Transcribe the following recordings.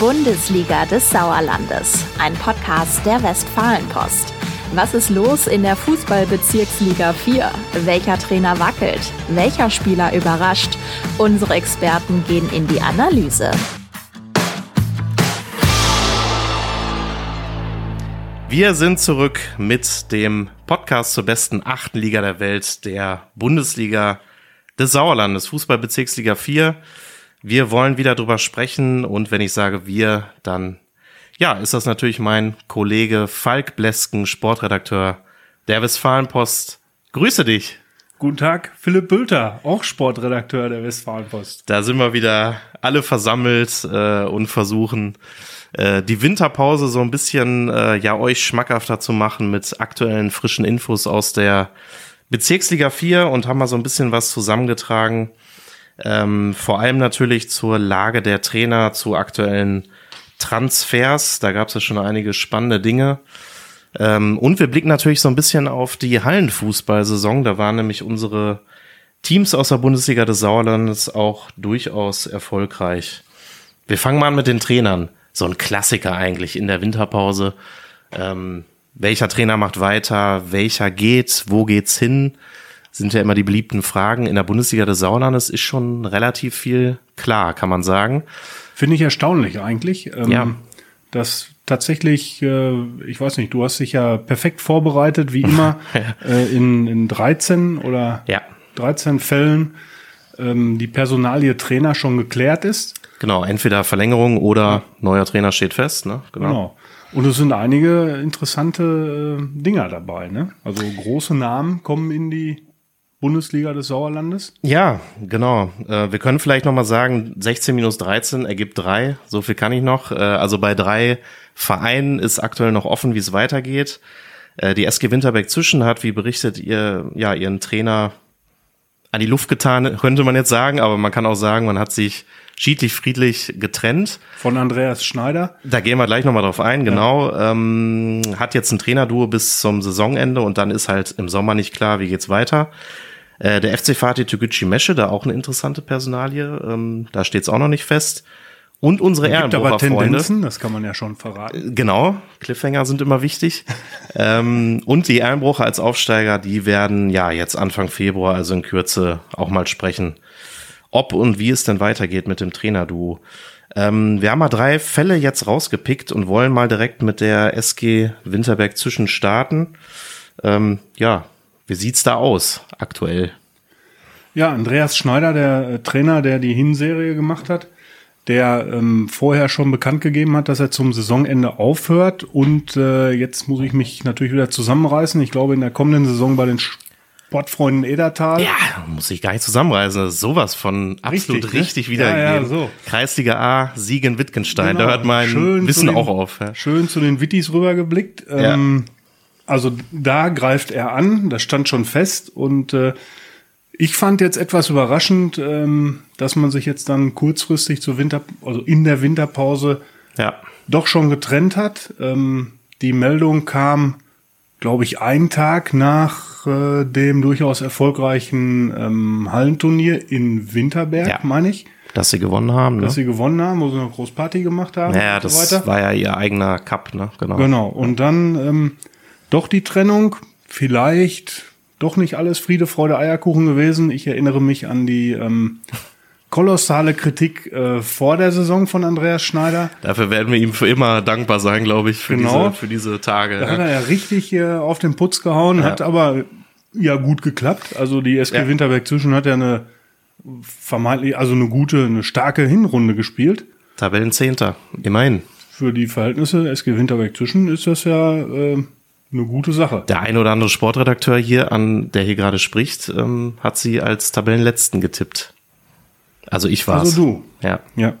Bundesliga des Sauerlandes, ein Podcast der Westfalenpost. Was ist los in der Fußballbezirksliga 4? Welcher Trainer wackelt? Welcher Spieler überrascht? Unsere Experten gehen in die Analyse. Wir sind zurück mit dem Podcast zur besten achten Liga der Welt, der Bundesliga des Sauerlandes, Fußballbezirksliga 4. Wir wollen wieder drüber sprechen und wenn ich sage wir, dann ja, ist das natürlich mein Kollege Falk Blesken, Sportredakteur der Westfalenpost. Grüße dich. Guten Tag, Philipp Bülter, auch Sportredakteur der Westfalenpost. Da sind wir wieder alle versammelt äh, und versuchen äh, die Winterpause so ein bisschen äh, ja euch schmackhafter zu machen mit aktuellen frischen Infos aus der Bezirksliga 4 und haben mal so ein bisschen was zusammengetragen. Ähm, vor allem natürlich zur Lage der Trainer, zu aktuellen Transfers. Da gab es ja schon einige spannende Dinge. Ähm, und wir blicken natürlich so ein bisschen auf die Hallenfußballsaison. Da waren nämlich unsere Teams aus der Bundesliga des Sauerlandes auch durchaus erfolgreich. Wir fangen mal an mit den Trainern. So ein Klassiker eigentlich in der Winterpause. Ähm, welcher Trainer macht weiter? Welcher geht? Wo geht's hin? Sind ja immer die beliebten Fragen. In der Bundesliga des Sauerlandes ist schon relativ viel klar, kann man sagen. Finde ich erstaunlich eigentlich. Ähm, ja. Dass tatsächlich, äh, ich weiß nicht, du hast dich ja perfekt vorbereitet, wie immer, äh, in, in 13 oder ja. 13 Fällen ähm, die Personalie Trainer schon geklärt ist. Genau, entweder Verlängerung oder ja. neuer Trainer steht fest. Ne? Genau. genau. Und es sind einige interessante äh, Dinger dabei. Ne? Also große Namen kommen in die Bundesliga des Sauerlandes? Ja, genau. Äh, wir können vielleicht nochmal sagen, 16 minus 13 ergibt drei. So viel kann ich noch. Äh, also bei drei Vereinen ist aktuell noch offen, wie es weitergeht. Äh, die SG Winterberg Zwischen hat, wie berichtet ihr, ja, ihren Trainer an die Luft getan, könnte man jetzt sagen, aber man kann auch sagen, man hat sich schiedlich friedlich getrennt. Von Andreas Schneider. Da gehen wir gleich nochmal drauf ein, genau. Ja. Ähm, hat jetzt ein Trainerduo bis zum Saisonende und dann ist halt im Sommer nicht klar, wie geht's weiter. Äh, der FC Fatih Toguchi Mesche, da auch eine interessante Personalie, ähm, da steht's auch noch nicht fest. Und unsere Ehrenbrucher Freunde. Das kann man ja schon verraten. Äh, genau, Cliffhanger sind immer wichtig. ähm, und die Ehrenbrucher als Aufsteiger, die werden ja jetzt Anfang Februar, also in Kürze, auch mal sprechen, ob und wie es denn weitergeht mit dem Trainerduo. Ähm, wir haben mal drei Fälle jetzt rausgepickt und wollen mal direkt mit der SG Winterberg zwischen starten. Ähm, ja, wie sieht's da aus aktuell? Ja, Andreas Schneider, der äh, Trainer, der die Hinserie gemacht hat, der ähm, vorher schon bekannt gegeben hat, dass er zum Saisonende aufhört. Und äh, jetzt muss ich mich natürlich wieder zusammenreißen. Ich glaube, in der kommenden Saison bei den Sportfreunden Edertal. Ja, muss ich gar nicht zusammenreißen. Das ist sowas von absolut richtig, ne? richtig ne? wiedergegeben. Ja, ja, so. Kreisliga A, Siegen Wittgenstein. Genau. Da hört mein schön Wissen den, auch auf. Ja. Schön zu den Wittis rübergeblickt. Ähm, also da greift er an, das stand schon fest und äh, ich fand jetzt etwas überraschend, ähm, dass man sich jetzt dann kurzfristig zur Winter, also in der Winterpause ja. doch schon getrennt hat. Ähm, die Meldung kam, glaube ich, einen Tag nach äh, dem durchaus erfolgreichen ähm, Hallenturnier in Winterberg, ja. meine ich. Dass sie gewonnen haben. Ne? Dass sie gewonnen haben, wo sie eine Großparty gemacht haben. Ja, das so war ja ihr eigener Cup, ne? Genau. Genau. Und dann ähm, doch die Trennung. Vielleicht doch nicht alles Friede, Freude, Eierkuchen gewesen. Ich erinnere mich an die ähm, kolossale Kritik äh, vor der Saison von Andreas Schneider. Dafür werden wir ihm für immer dankbar sein, glaube ich, für, genau. diese, für diese Tage. Da ja. hat er ja richtig äh, auf den Putz gehauen, ja. hat aber ja gut geklappt. Also die SG ja. Winterberg zwischen hat ja eine vermeintlich, also eine gute, eine starke Hinrunde gespielt. Tabellenzehnter, immerhin. Für die Verhältnisse SG Winterberg zwischen ist das ja äh, eine gute Sache. Der ein oder andere Sportredakteur hier, an der hier gerade spricht, ähm, hat sie als Tabellenletzten getippt. Also ich war's. Also du. Ja. Ja.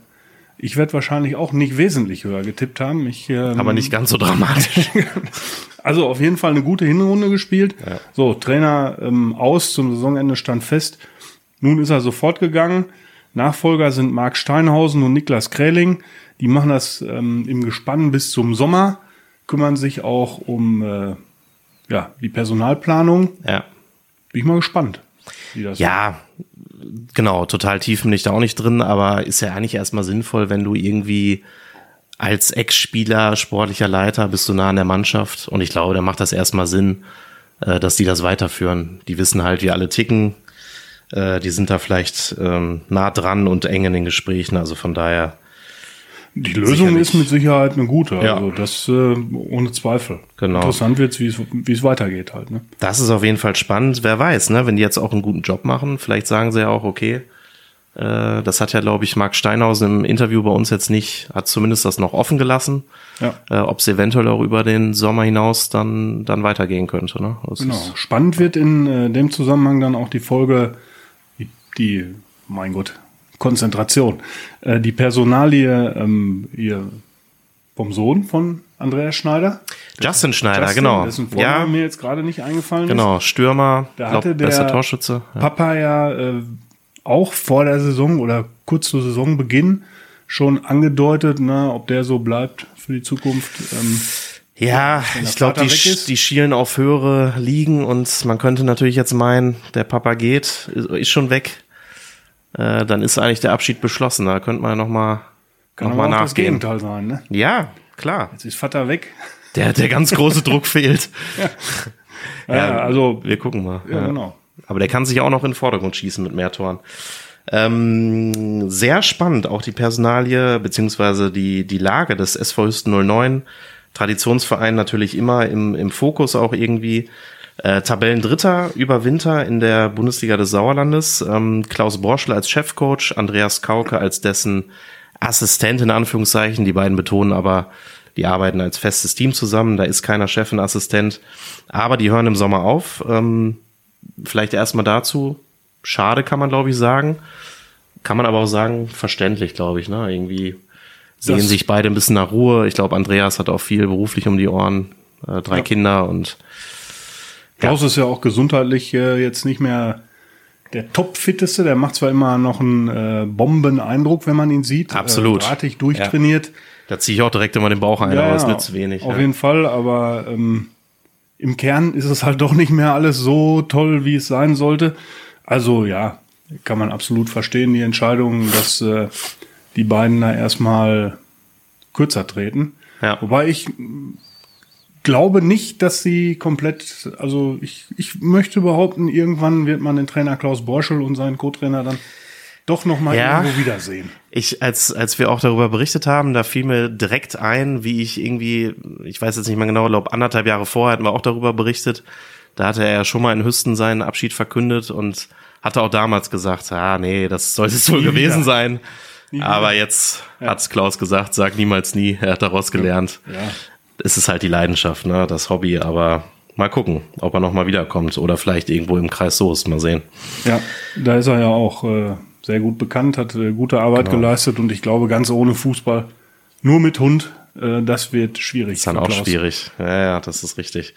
Ich werde wahrscheinlich auch nicht wesentlich höher getippt haben. Ich, ähm, Aber nicht ganz so dramatisch. also auf jeden Fall eine gute Hinrunde gespielt. Ja. So, Trainer ähm, aus zum Saisonende stand fest. Nun ist er sofort gegangen. Nachfolger sind Marc Steinhausen und Niklas Kräling. Die machen das ähm, im Gespann bis zum Sommer kümmern sich auch um äh, ja, die Personalplanung. Ja. Bin ich mal gespannt. Wie das ja, genau, total tief bin ich da auch nicht drin, aber ist ja eigentlich erstmal sinnvoll, wenn du irgendwie als Ex-Spieler, sportlicher Leiter bist du nah an der Mannschaft und ich glaube, da macht das erstmal Sinn, äh, dass die das weiterführen. Die wissen halt, wie alle ticken. Äh, die sind da vielleicht ähm, nah dran und eng in den Gesprächen. Also von daher. Die Lösung sicherlich. ist mit Sicherheit eine gute. Ja. Also das äh, ohne Zweifel. Genau. Interessant wird es, wie es weitergeht halt. Ne? Das ist auf jeden Fall spannend. Wer weiß, ne? wenn die jetzt auch einen guten Job machen, vielleicht sagen sie ja auch, okay, äh, das hat ja, glaube ich, Marc Steinhausen im Interview bei uns jetzt nicht, hat zumindest das noch offen gelassen, ja. äh, ob es eventuell auch über den Sommer hinaus dann, dann weitergehen könnte. Ne? Das genau. Spannend wird in äh, dem Zusammenhang dann auch die Folge, die, die mein Gott, Konzentration, äh, die Personalie ähm, ihr vom Sohn von Andreas Schneider. Justin Schneider, Justin, genau. Dessen Vorname ja. mir jetzt gerade nicht eingefallen genau. ist. Genau, Stürmer, da hatte der bester Torschütze. Ja. Papa ja äh, auch vor der Saison oder kurz zu Saisonbeginn schon angedeutet, ne, ob der so bleibt für die Zukunft. Ähm, ja, ich glaube, die, die schielen auf höhere Ligen und man könnte natürlich jetzt meinen, der Papa geht, ist schon weg. Äh, dann ist eigentlich der Abschied beschlossen. Da könnte man ja nochmal noch mal nachgehen. Das Gegenteil sein, ne? Ja, klar. Jetzt ist Vater weg. Der, der ganz große Druck fehlt. Ja. ja, also wir gucken mal. Ja, ja, genau. Aber der kann sich auch noch in den Vordergrund schießen mit mehr Toren. Ähm, sehr spannend, auch die Personalie beziehungsweise die, die Lage des SV Hüsten 09. Traditionsverein natürlich immer im, im Fokus auch irgendwie. Äh, Tabellendritter über Winter in der Bundesliga des Sauerlandes. Ähm, Klaus Borschel als Chefcoach, Andreas Kauke als dessen Assistent in Anführungszeichen. Die beiden betonen aber, die arbeiten als festes Team zusammen. Da ist keiner Chef und Assistent. Aber die hören im Sommer auf. Ähm, vielleicht erstmal dazu. Schade kann man, glaube ich, sagen. Kann man aber auch sagen, verständlich, glaube ich. Ne? Irgendwie sehen das sich beide ein bisschen nach Ruhe. Ich glaube, Andreas hat auch viel beruflich um die Ohren. Äh, drei ja. Kinder und Klaus ja. ist ja auch gesundheitlich äh, jetzt nicht mehr der Top-Fitteste. Der macht zwar immer noch einen äh, Bombeneindruck, wenn man ihn sieht. Absolut. Äh, drahtig durchtrainiert. Ja. Da ziehe ich auch direkt immer den Bauch ein, ja, aber es nützt wenig. Auf jeden Fall, aber ähm, im Kern ist es halt doch nicht mehr alles so toll, wie es sein sollte. Also ja, kann man absolut verstehen, die Entscheidung, dass äh, die beiden da erstmal kürzer treten. Ja. Wobei ich glaube nicht, dass sie komplett, also ich, ich möchte behaupten, irgendwann wird man den Trainer Klaus Borschel und seinen Co-Trainer dann doch noch mal ja, irgendwo wiedersehen. Ich, als, als wir auch darüber berichtet haben, da fiel mir direkt ein, wie ich irgendwie, ich weiß jetzt nicht mehr genau, glaube anderthalb Jahre vorher hatten wir auch darüber berichtet. Da hatte er ja schon mal in Hüsten seinen Abschied verkündet und hatte auch damals gesagt, ah nee, das sollte es wohl gewesen sein. Aber jetzt ja. hat's Klaus gesagt, sag niemals nie, er hat daraus gelernt. Ja. Es ist halt die Leidenschaft, ne, das Hobby, aber mal gucken, ob er nochmal wiederkommt oder vielleicht irgendwo im Kreis Soest, mal sehen. Ja, da ist er ja auch äh, sehr gut bekannt, hat äh, gute Arbeit genau. geleistet und ich glaube, ganz ohne Fußball, nur mit Hund, äh, das wird schwierig. Das ist dann auch schwierig. Ja, ja, das ist richtig.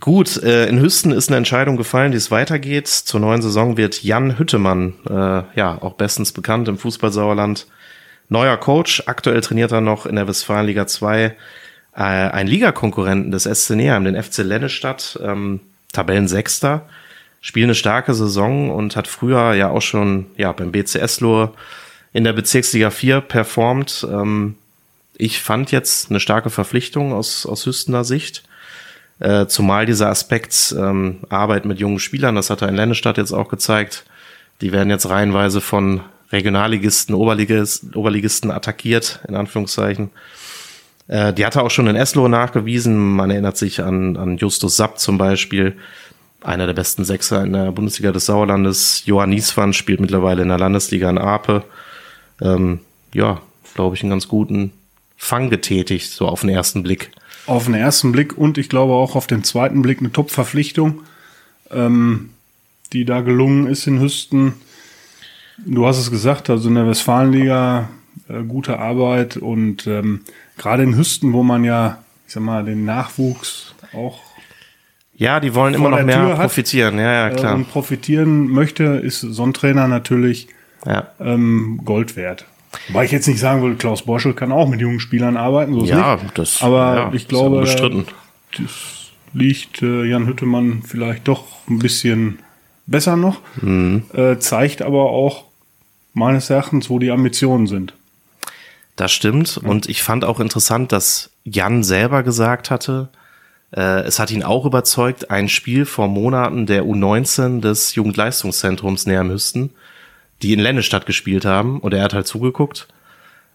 Gut, äh, in Hüsten ist eine Entscheidung gefallen, wie es weitergeht. Zur neuen Saison wird Jan Hüttemann, äh, ja, auch bestens bekannt im Fußballsauerland, neuer Coach. Aktuell trainiert er noch in der Westfalenliga 2 äh, ein Ligakonkurrenten des SC Neheim, den FC Lennestadt, ähm, Tabellensechster spielt eine starke Saison und hat früher ja auch schon ja beim BCS Lohr in der Bezirksliga 4 performt. Ähm, ich fand jetzt eine starke Verpflichtung aus, aus Hüstener Sicht. Äh, zumal dieser Aspekt ähm, Arbeit mit jungen Spielern, das hat er in Lennestadt jetzt auch gezeigt. Die werden jetzt reihenweise von Regionalligisten, Oberligisten, Oberligisten attackiert, in Anführungszeichen. Äh, die hat er auch schon in Eslo nachgewiesen. Man erinnert sich an, an Justus Sapp zum Beispiel, einer der besten Sechser in der Bundesliga des Sauerlandes. Johann Nieswan spielt mittlerweile in der Landesliga in Ape. Ähm, ja, glaube ich, einen ganz guten Fang getätigt, so auf den ersten Blick. Auf den ersten Blick und ich glaube auch auf den zweiten Blick eine Top-Verpflichtung, ähm, die da gelungen ist in Hüsten. Du hast es gesagt, also in der Westfalenliga äh, gute Arbeit und ähm, gerade in Hüsten, wo man ja, ich sag mal, den Nachwuchs auch ja, die wollen immer noch mehr profitieren, ja, ja, klar. Äh, und profitieren möchte, ist so ein Trainer natürlich ja. ähm, Gold wert. Weil ich jetzt nicht sagen will, Klaus Borschel kann auch mit jungen Spielern arbeiten, so ist ja, nicht. Das, Aber ja, ich glaube, bestritten. das liegt äh, Jan Hüttemann vielleicht doch ein bisschen besser noch. Mhm. Äh, zeigt aber auch meines Erachtens, wo die Ambitionen sind. Das stimmt. Ja. Und ich fand auch interessant, dass Jan selber gesagt hatte, äh, es hat ihn auch überzeugt, ein Spiel vor Monaten der U19 des Jugendleistungszentrums näher müssten, die in Lennestadt gespielt haben. Und er hat halt zugeguckt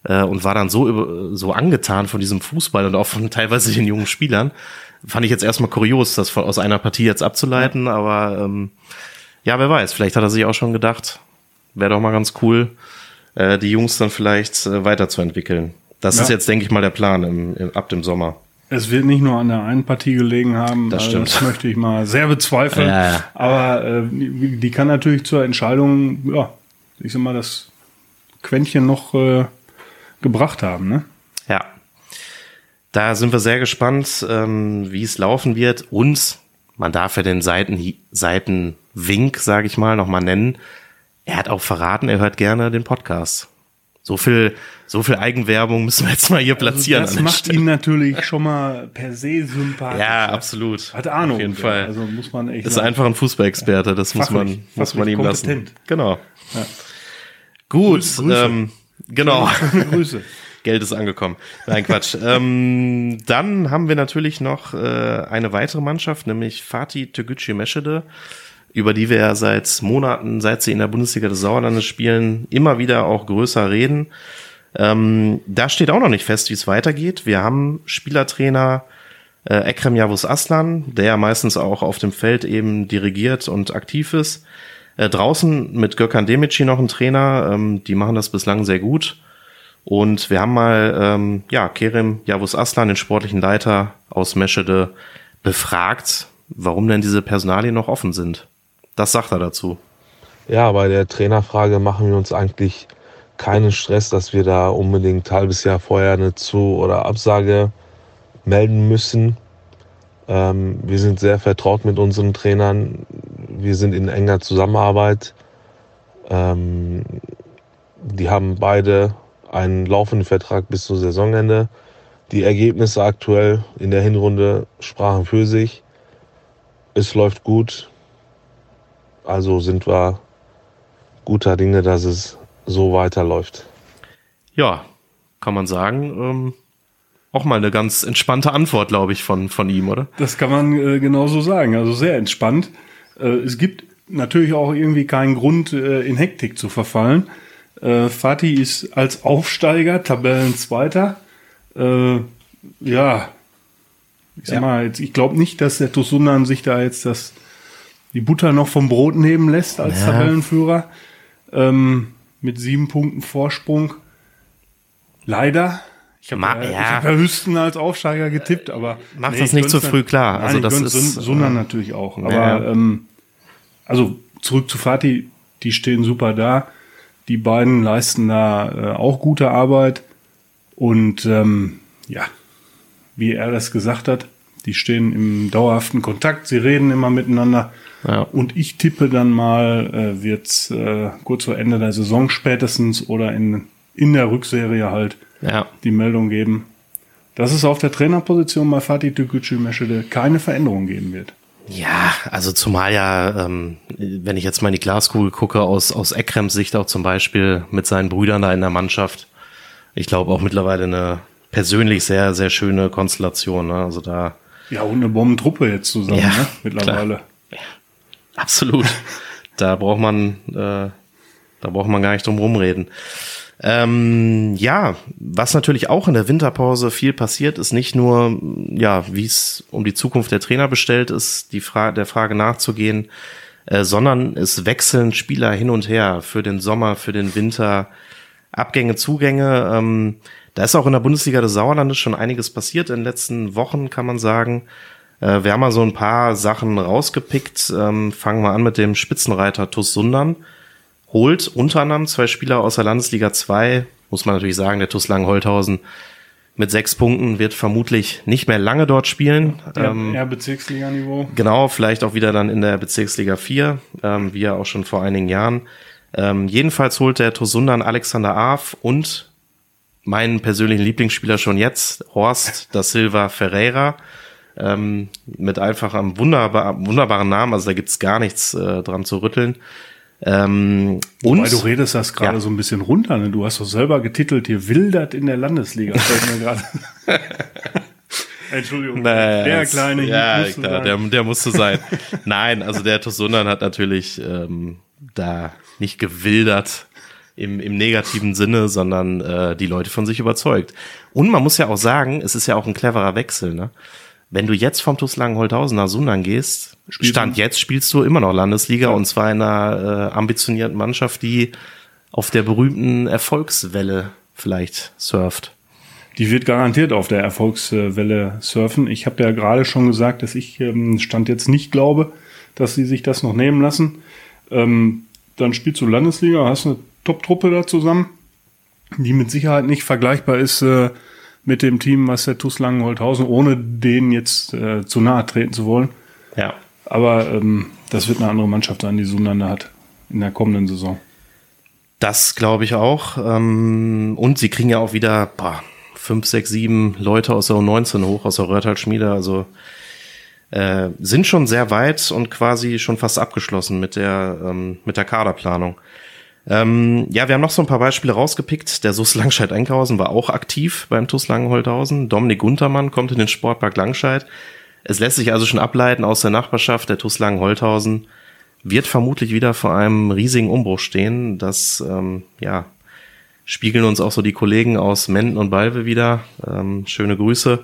äh, und war dann so, so angetan von diesem Fußball und auch von teilweise den jungen Spielern. Fand ich jetzt erstmal kurios, das von, aus einer Partie jetzt abzuleiten, aber ähm, ja, wer weiß, vielleicht hat er sich auch schon gedacht, wäre doch mal ganz cool, äh, die Jungs dann vielleicht äh, weiterzuentwickeln. Das ja. ist jetzt, denke ich mal, der Plan im, im, ab dem Sommer. Es wird nicht nur an der einen Partie gelegen haben, das, stimmt. das möchte ich mal sehr bezweifeln. Ja, ja. Aber äh, die, die, kann natürlich zur Entscheidung, ja, ich sag mal, das Quäntchen noch äh, gebracht haben. Ne? Ja. Da sind wir sehr gespannt, ähm, wie es laufen wird. Und man darf ja den Seiten, Seitenwink, sage ich mal, nochmal nennen. Er hat auch verraten, er hört gerne den Podcast. So viel, so viel Eigenwerbung müssen wir jetzt mal hier also platzieren. Also das macht Stelle. ihn natürlich schon mal per se sympathisch. Ja, absolut. Hat Ahnung. Auf jeden ja. Fall. Also muss man echt. Ist sagen. einfach ein Fußballexperte. Das fachlich, muss man, muss man ihm kompetent. lassen. Genau. Ja. Gut. Grüße. Ähm, genau. Grüße. Geld ist angekommen. Nein, Quatsch. ähm, dann haben wir natürlich noch äh, eine weitere Mannschaft, nämlich Fatih Tegucci Meschede über die wir ja seit Monaten, seit sie in der Bundesliga des Sauerlandes spielen, immer wieder auch größer reden. Ähm, da steht auch noch nicht fest, wie es weitergeht. Wir haben Spielertrainer äh, Ekrem Yavuz Aslan, der ja meistens auch auf dem Feld eben dirigiert und aktiv ist. Äh, draußen mit Gökhan Demici noch ein Trainer, ähm, die machen das bislang sehr gut. Und wir haben mal ähm, ja, Kerem Yavuz Aslan, den sportlichen Leiter aus Meschede, befragt, warum denn diese Personalien noch offen sind. Das sagt er dazu. Ja, bei der Trainerfrage machen wir uns eigentlich keinen Stress, dass wir da unbedingt ein halbes Jahr vorher eine Zu- oder Absage melden müssen. Ähm, wir sind sehr vertraut mit unseren Trainern. Wir sind in enger Zusammenarbeit. Ähm, die haben beide einen laufenden Vertrag bis zum Saisonende. Die Ergebnisse aktuell in der Hinrunde sprachen für sich. Es läuft gut. Also sind wir guter Dinge, dass es so weiterläuft. Ja, kann man sagen. Ähm, auch mal eine ganz entspannte Antwort, glaube ich, von, von ihm, oder? Das kann man äh, genauso sagen. Also sehr entspannt. Äh, es gibt natürlich auch irgendwie keinen Grund, äh, in Hektik zu verfallen. Äh, Fatih ist als Aufsteiger Tabellenzweiter. Äh, ja, ich sag ja. mal, ich glaube nicht, dass der Tosunan sich da jetzt das die Butter noch vom Brot nehmen lässt als ja. Tabellenführer. Ähm, mit sieben Punkten Vorsprung. Leider. Ich habe ja, ja. hab ja Hüsten als Aufsteiger getippt, aber. Macht nee, das nicht zu früh klar. Nein, also das ist. Sondern äh, natürlich auch. Aber ja. ähm, also zurück zu Fatih, die stehen super da. Die beiden leisten da äh, auch gute Arbeit. Und ähm, ja, wie er das gesagt hat, die stehen im dauerhaften Kontakt, sie reden immer miteinander. Ja. Und ich tippe dann mal, äh, wird äh, kurz vor Ende der Saison spätestens oder in, in der Rückserie halt ja. die Meldung geben, dass es auf der Trainerposition bei Fatih Tükücü Meschede keine Veränderung geben wird. Ja, also zumal ja, ähm, wenn ich jetzt mal in die Glaskugel gucke, aus, aus Ekrems Sicht auch zum Beispiel mit seinen Brüdern da in der Mannschaft, ich glaube auch mittlerweile eine persönlich sehr, sehr schöne Konstellation. Ne? Also da. Ja, und eine Bombentruppe jetzt zusammen, ja, ne? mittlerweile. Klar. Absolut. da braucht man, äh, da braucht man gar nicht drum rumreden. Ähm, ja, was natürlich auch in der Winterpause viel passiert, ist nicht nur, ja, wie es um die Zukunft der Trainer bestellt ist, die Frage, der Frage nachzugehen, äh, sondern es wechseln Spieler hin und her für den Sommer, für den Winter, Abgänge, Zugänge. Ähm, da ist auch in der Bundesliga des Sauerlandes schon einiges passiert in den letzten Wochen, kann man sagen. Äh, wir haben mal so ein paar Sachen rausgepickt. Ähm, fangen wir an mit dem Spitzenreiter Tuss Sundern. Holt unter anderem zwei Spieler aus der Landesliga 2. Muss man natürlich sagen, der Tuss Langenholthausen mit sechs Punkten wird vermutlich nicht mehr lange dort spielen. Ja, ähm, eher Bezirksliga-Niveau. Genau, vielleicht auch wieder dann in der Bezirksliga 4, ähm, wie ja auch schon vor einigen Jahren. Ähm, jedenfalls holt der Tosundan Alexander Aaf und meinen persönlichen Lieblingsspieler schon jetzt, Horst da Silva Ferreira ähm, mit einfach einem wunderbar, wunderbaren Namen, also da gibt's gar nichts äh, dran zu rütteln. Ähm, und Wobei du redest das gerade ja. so ein bisschen runter. Ne? Du hast doch selber getitelt hier wildert in der Landesliga. Entschuldigung, naja, der kleine Ja, klar, der, der musste sein. Nein, also der Tosundan hat natürlich ähm, da nicht gewildert im, im negativen Sinne, sondern äh, die Leute von sich überzeugt. Und man muss ja auch sagen, es ist ja auch ein cleverer Wechsel. Ne? Wenn du jetzt vom TuS Langenholthausen nach Sundern gehst, Spielst Stand du? jetzt spielst du immer noch Landesliga ja. und zwar in einer äh, ambitionierten Mannschaft, die auf der berühmten Erfolgswelle vielleicht surft. Die wird garantiert auf der Erfolgswelle surfen. Ich habe ja gerade schon gesagt, dass ich ähm, Stand jetzt nicht glaube, dass sie sich das noch nehmen lassen. Ähm, dann spielst du Landesliga, hast eine Top-Truppe da zusammen, die mit Sicherheit nicht vergleichbar ist äh, mit dem Team, was der TuS Langenholthausen, ohne denen jetzt äh, zu nahe treten zu wollen. Ja. Aber ähm, das wird eine andere Mannschaft sein, die Sunander hat in der kommenden Saison. Das glaube ich auch. Ähm, und sie kriegen ja auch wieder boah, fünf, sechs, sieben Leute aus der U19 hoch, aus der Röhrtal-Schmiede. Also äh, sind schon sehr weit und quasi schon fast abgeschlossen mit der, ähm, mit der Kaderplanung. Ähm, ja, wir haben noch so ein paar Beispiele rausgepickt. Der SUS Langscheid-Enkhausen war auch aktiv beim TuS Langenholthausen. Dominik Guntermann kommt in den Sportpark Langscheid. Es lässt sich also schon ableiten aus der Nachbarschaft, der TuS Langenholthausen wird vermutlich wieder vor einem riesigen Umbruch stehen. Das, ähm, ja, spiegeln uns auch so die Kollegen aus Menden und Balve wieder. Ähm, schöne Grüße.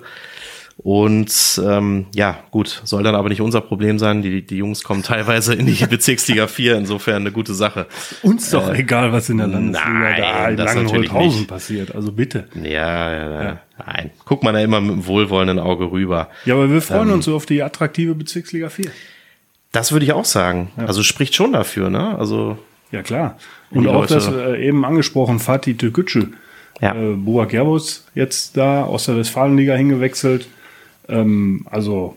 Und ähm, ja, gut, soll dann aber nicht unser Problem sein. Die, die Jungs kommen teilweise in die Bezirksliga 4, insofern eine gute Sache. Uns doch äh, egal, was in der Landesliga nein, da in Langenholthausen passiert, also bitte. Ja, ja, ja, nein. Guckt man da immer mit einem wohlwollenden Auge rüber. Ja, aber wir freuen ähm, uns so auf die attraktive Bezirksliga 4. Das würde ich auch sagen. Ja. Also spricht schon dafür, ne? Also. Ja, klar. Und auch Leute, das äh, eben angesprochen, Fatih Türkgücü. Ja. Äh, Buak Gerbus jetzt da aus der Westfalenliga hingewechselt ähm, also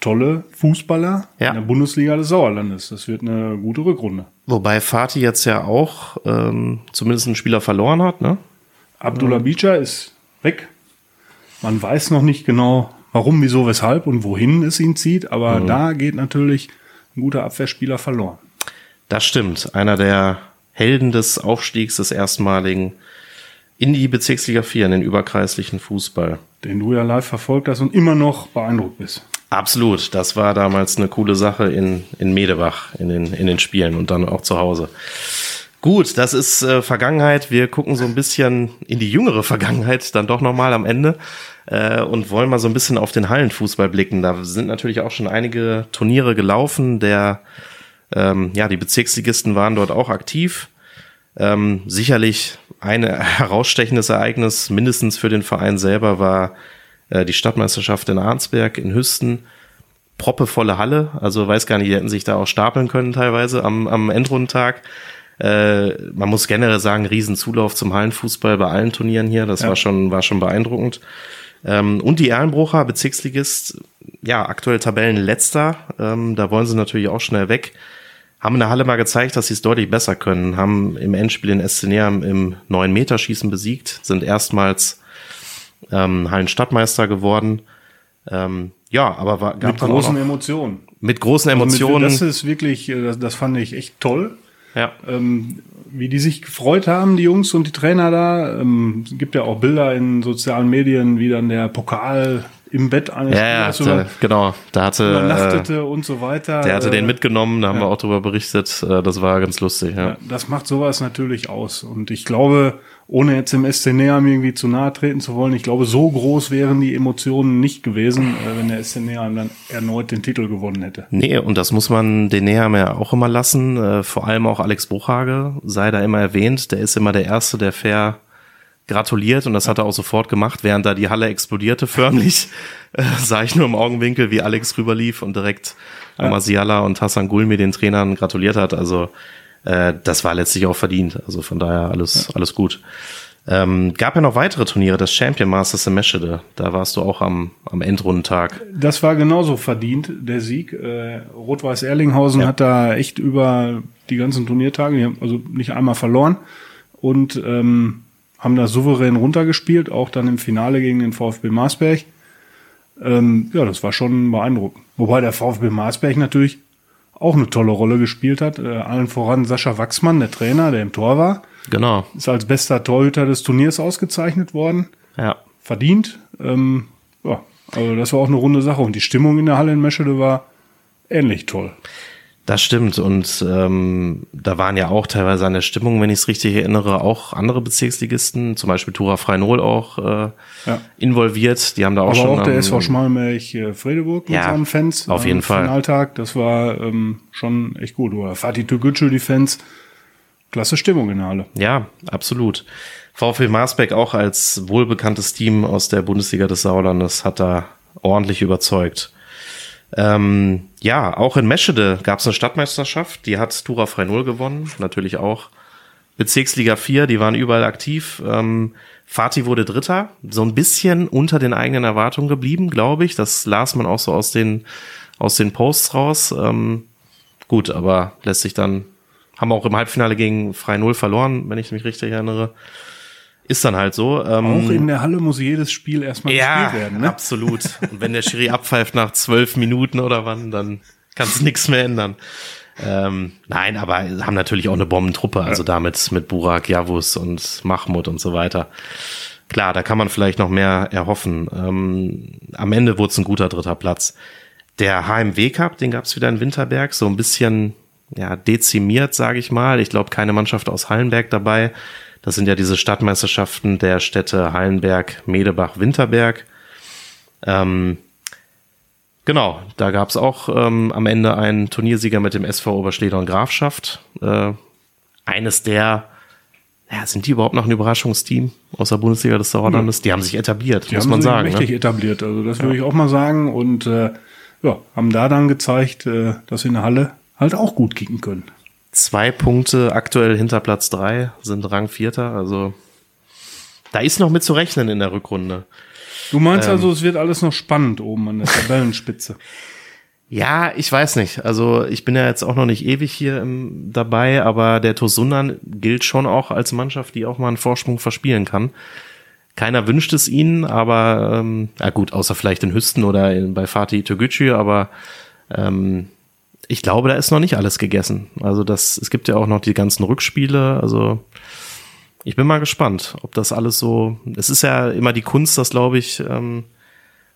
tolle Fußballer ja. in der Bundesliga des Sauerlandes. Das wird eine gute Rückrunde. Wobei Fatih jetzt ja auch ähm, zumindest einen Spieler verloren hat, ne? Abdullah Bicha ist weg. Man weiß noch nicht genau, warum, wieso, weshalb und wohin es ihn zieht, aber mhm. da geht natürlich ein guter Abwehrspieler verloren. Das stimmt. Einer der Helden des Aufstiegs des erstmaligen in die Bezirksliga 4, in den überkreislichen Fußball. Den du ja live verfolgt hast und immer noch beeindruckt bist. Absolut. Das war damals eine coole Sache in, in Medebach, in den, in den Spielen und dann auch zu Hause. Gut, das ist äh, Vergangenheit. Wir gucken so ein bisschen in die jüngere Vergangenheit dann doch nochmal am Ende äh, und wollen mal so ein bisschen auf den Hallenfußball blicken. Da sind natürlich auch schon einige Turniere gelaufen. Der, ähm, ja, die Bezirksligisten waren dort auch aktiv. Ähm, sicherlich ein herausstechendes Ereignis, mindestens für den Verein selber, war äh, die Stadtmeisterschaft in Arnsberg in Hüsten. Proppevolle Halle, also weiß gar nicht, die hätten sich da auch stapeln können teilweise am, am Endrundentag. Äh, man muss generell sagen, Riesenzulauf zum Hallenfußball bei allen Turnieren hier, das ja. war schon, war schon beeindruckend. Ähm, und die Erlenbrucher, Bezirksligist, ja, aktuell Tabellenletzter, ähm, da wollen sie natürlich auch schnell weg haben in der Halle mal gezeigt, dass sie es deutlich besser können, haben im Endspiel in Esseneam im 9-Meter-Schießen besiegt, sind erstmals ähm, Hallenstadtmeister geworden. Ähm, ja, aber war, gab mit großen Emotionen. Mit großen Emotionen. Also mit, das ist wirklich, äh, das, das fand ich echt toll. Ja. Ähm, wie die sich gefreut haben, die Jungs und die Trainer da. Ähm, es gibt ja auch Bilder in sozialen Medien, wie dann der Pokal im Bett eines ja, ja, da, genau. Da hatte übernachtete äh, und so weiter. Der hatte den äh, mitgenommen, da haben ja. wir auch drüber berichtet. Äh, das war ganz lustig. Ja. ja. das macht sowas natürlich aus. Und ich glaube, ohne jetzt im SC Neam irgendwie zu nahe treten zu wollen, ich glaube, so groß wären die Emotionen nicht gewesen, äh, wenn der SC Neam dann erneut den Titel gewonnen hätte. Nee, und das muss man den Neam ja auch immer lassen. Vor allem auch Alex Bruchhage sei da immer erwähnt. Der ist immer der Erste, der fair gratuliert und das hat er auch sofort gemacht, während da die Halle explodierte förmlich. Äh, sah ich nur im Augenwinkel, wie Alex rüberlief und direkt ja. Amasiala und Hassan Gulmi den Trainern gratuliert hat. Also äh, das war letztlich auch verdient. Also von daher alles, ja. alles gut. Ähm, gab ja noch weitere Turniere, das Champion Masters in Meschede. Da warst du auch am, am Endrundentag. Das war genauso verdient, der Sieg. Äh, Rot-Weiß Erlinghausen ja. hat da echt über die ganzen Turniertage, die haben also nicht einmal verloren. Und ähm, haben da souverän runtergespielt, auch dann im Finale gegen den VfB Marsberg. Ähm, ja, das war schon beeindruckend. Wobei der VfB Marsberg natürlich auch eine tolle Rolle gespielt hat. Äh, allen voran Sascha Wachsmann, der Trainer, der im Tor war. Genau. Ist als bester Torhüter des Turniers ausgezeichnet worden. Ja. Verdient. Ähm, ja, also das war auch eine runde Sache. Und die Stimmung in der Halle in Meschede war ähnlich toll. Das stimmt. Und ähm, da waren ja auch teilweise an der Stimmung, wenn ich es richtig erinnere, auch andere Bezirksligisten, zum Beispiel Tura Freinol auch äh, Ja. involviert. Die haben da auch Aber schon. auch der SV Schmalmilch äh, Fredeburg mit Ja, seinen Fans. auf äh, jeden Fall. Alltag, das war ähm, schon echt gut. Oder Fatih Tügücü, die Fans. Klasse Stimmung in der Halle. Ja, absolut. VfL Marsbeck auch als wohlbekanntes Team aus der Bundesliga des Sauerlandes hat da ordentlich überzeugt. Ähm, ja, auch in Meschede gab es eine Stadtmeisterschaft, die hat Tura Frei Null gewonnen, natürlich auch Bezirksliga 4, die waren überall aktiv. Ähm, Fatih wurde Dritter, so ein bisschen unter den eigenen Erwartungen geblieben, glaube ich. Das las man auch so aus den, aus den Posts raus. Ähm, gut, aber lässt sich dann, haben auch im Halbfinale gegen Frei Null verloren, wenn ich mich richtig erinnere. Ist dann halt so. Ähm, Auch in der Halle muss jedes Spiel erstmal ja, gespielt werden. Ne? absolut. Und wenn der Schiri abpfeift nach zwölf Minuten oder wann, dann kannst du nichts mehr ändern. Ähm, nein, aber haben natürlich auch eine Bombentruppe, also damit mit Burak, Javus und Mahmoud und so weiter. Klar, da kann man vielleicht noch mehr erhoffen. Ähm, am Ende wurde es ein guter dritter Platz. Der HMW Cup, den gab es wieder in Winterberg, so ein bisschen ja, dezimiert, sage ich mal. Ich glaube, keine Mannschaft aus Hallenberg dabei. Das sind ja diese Stadtmeisterschaften der Städte Hallenberg, Medebach, Winterberg. Ähm, genau, da gab es auch ähm, am Ende einen Turniersieger mit dem SV Oberschleder und Grafschaft. Äh, eines der, ja, sind die überhaupt noch ein Überraschungsteam aus der Bundesliga des Sauerlandes? Die haben sich etabliert, Die muss haben man sich sagen. richtig Ne? etabliert. Also das würde ich auch mal sagen. Und äh, ja, haben da dann gezeigt, äh, dass sie in der Halle halt auch gut kicken können. Zwei Punkte aktuell hinter Platz drei sind Rang Vierter, also da ist noch mit zu rechnen in der Rückrunde. Du meinst Ähm. also, es wird alles noch spannend oben an der Tabellenspitze. Ja, ich weiß nicht. Also ich bin ja jetzt auch noch nicht ewig hier im, dabei, aber der Tosundan gilt schon auch als Mannschaft, die auch mal einen Vorsprung verspielen kann. Keiner wünscht es ihnen, aber ähm, ja gut, außer vielleicht in Hüsten oder in, bei Fatih Toguchi, aber ähm, ich glaube, da ist noch nicht alles gegessen. Also das, es gibt ja auch noch die ganzen Rückspiele. Also ich bin mal gespannt, ob das alles so. Es ist ja immer die Kunst, das glaube ich ähm,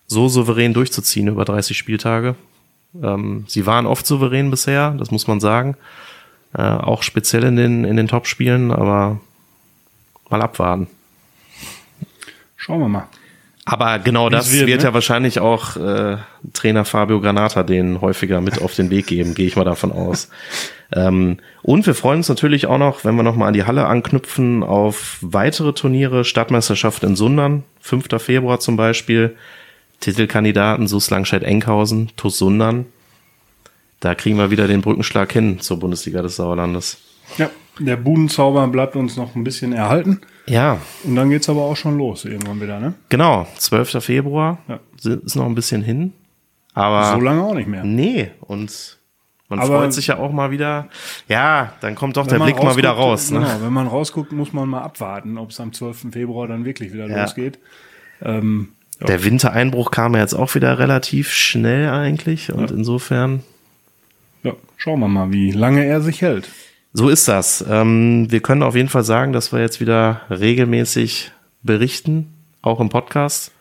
so souverän durchzuziehen über 30 Spieltage. Ähm, sie waren oft souverän bisher, das muss man sagen. Äh, auch speziell in den, in den Top-Spielen, aber mal abwarten. Schauen wir mal. Aber genau das wird, wird, ne? ja wahrscheinlich auch äh, Trainer Fabio Granata den häufiger mit auf den Weg geben, gehe ich mal davon aus. Ähm, und wir freuen uns natürlich auch noch, wenn wir nochmal an die Halle anknüpfen, auf weitere Turniere, Stadtmeisterschaft in Sundern, 5. Februar zum Beispiel, Titelkandidaten Sus Langscheid-Enkhausen, TuS Sundern. Da kriegen wir wieder den Brückenschlag hin zur Bundesliga des Sauerlandes. Ja, der Budenzauber bleibt uns noch ein bisschen erhalten. Ja, Und dann geht's aber auch schon los irgendwann wieder, ne? genau, 12. Februar, Ja. ist noch ein bisschen hin. Aber So lange auch nicht mehr. Nee, und man Aber- freut sich ja auch mal wieder. Ja, dann kommt doch der Blick mal wieder raus. Ne? Genau, wenn man rausguckt, muss man mal abwarten, ob es am 12. Februar dann wirklich wieder Ja. losgeht. Ähm, ja. Der Wintereinbruch kam ja jetzt auch wieder relativ schnell eigentlich und insofern ja, schauen wir mal, wie lange er sich hält. So ist das. Ähm, wir können auf jeden Fall sagen, dass wir jetzt wieder regelmäßig berichten, auch im Podcast.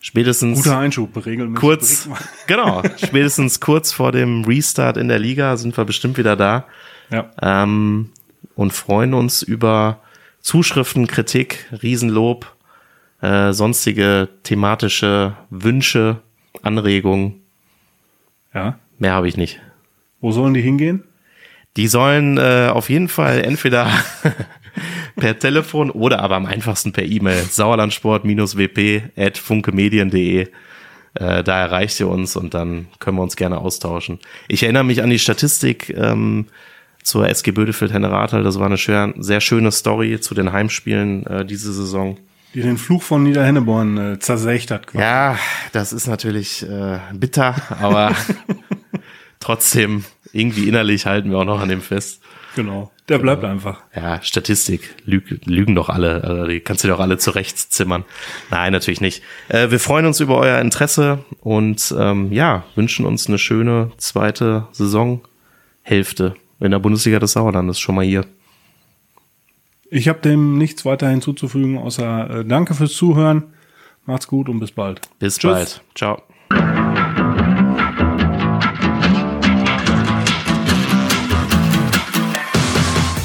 Spätestens Guter Einschub, regelmäßig. kurz, genau, spätestens kurz vor dem Restart in der Liga sind wir bestimmt wieder da. Ja, ähm, und freuen uns über Zuschriften, Kritik, Riesenlob, äh, sonstige thematische Wünsche, Anregungen. ja. Mehr habe ich nicht. Wo sollen die hingehen? Die sollen äh, auf jeden Fall entweder per Telefon oder aber am einfachsten per E-Mail sauerlandsport-wp at funkemedien.de äh, da erreicht ihr uns und dann können wir uns gerne austauschen. Ich erinnere mich an die Statistik ähm, zur SG Bödefeld Henneratal. Das war eine schwer, sehr schöne Story zu den Heimspielen äh, diese Saison. Die den Fluch von Niederhenneborn äh, zersägt hat. quasi. Ja, das ist natürlich äh, bitter, aber trotzdem irgendwie innerlich halten wir auch noch an dem fest. Genau. Der bleibt einfach. Ja, Statistik, lüg, lügen doch alle, also die kannst du doch alle zurechtzimmern. Nein, natürlich nicht. Äh, wir freuen uns über euer Interesse und ähm, ja, wünschen uns eine schöne zweite Saison Hälfte in der Bundesliga des Sauerlandes schon mal hier. Ich habe dem nichts weiter hinzuzufügen, außer äh, danke fürs Zuhören. Macht's gut und bis bald. Bis Tschüss. bald. Ciao.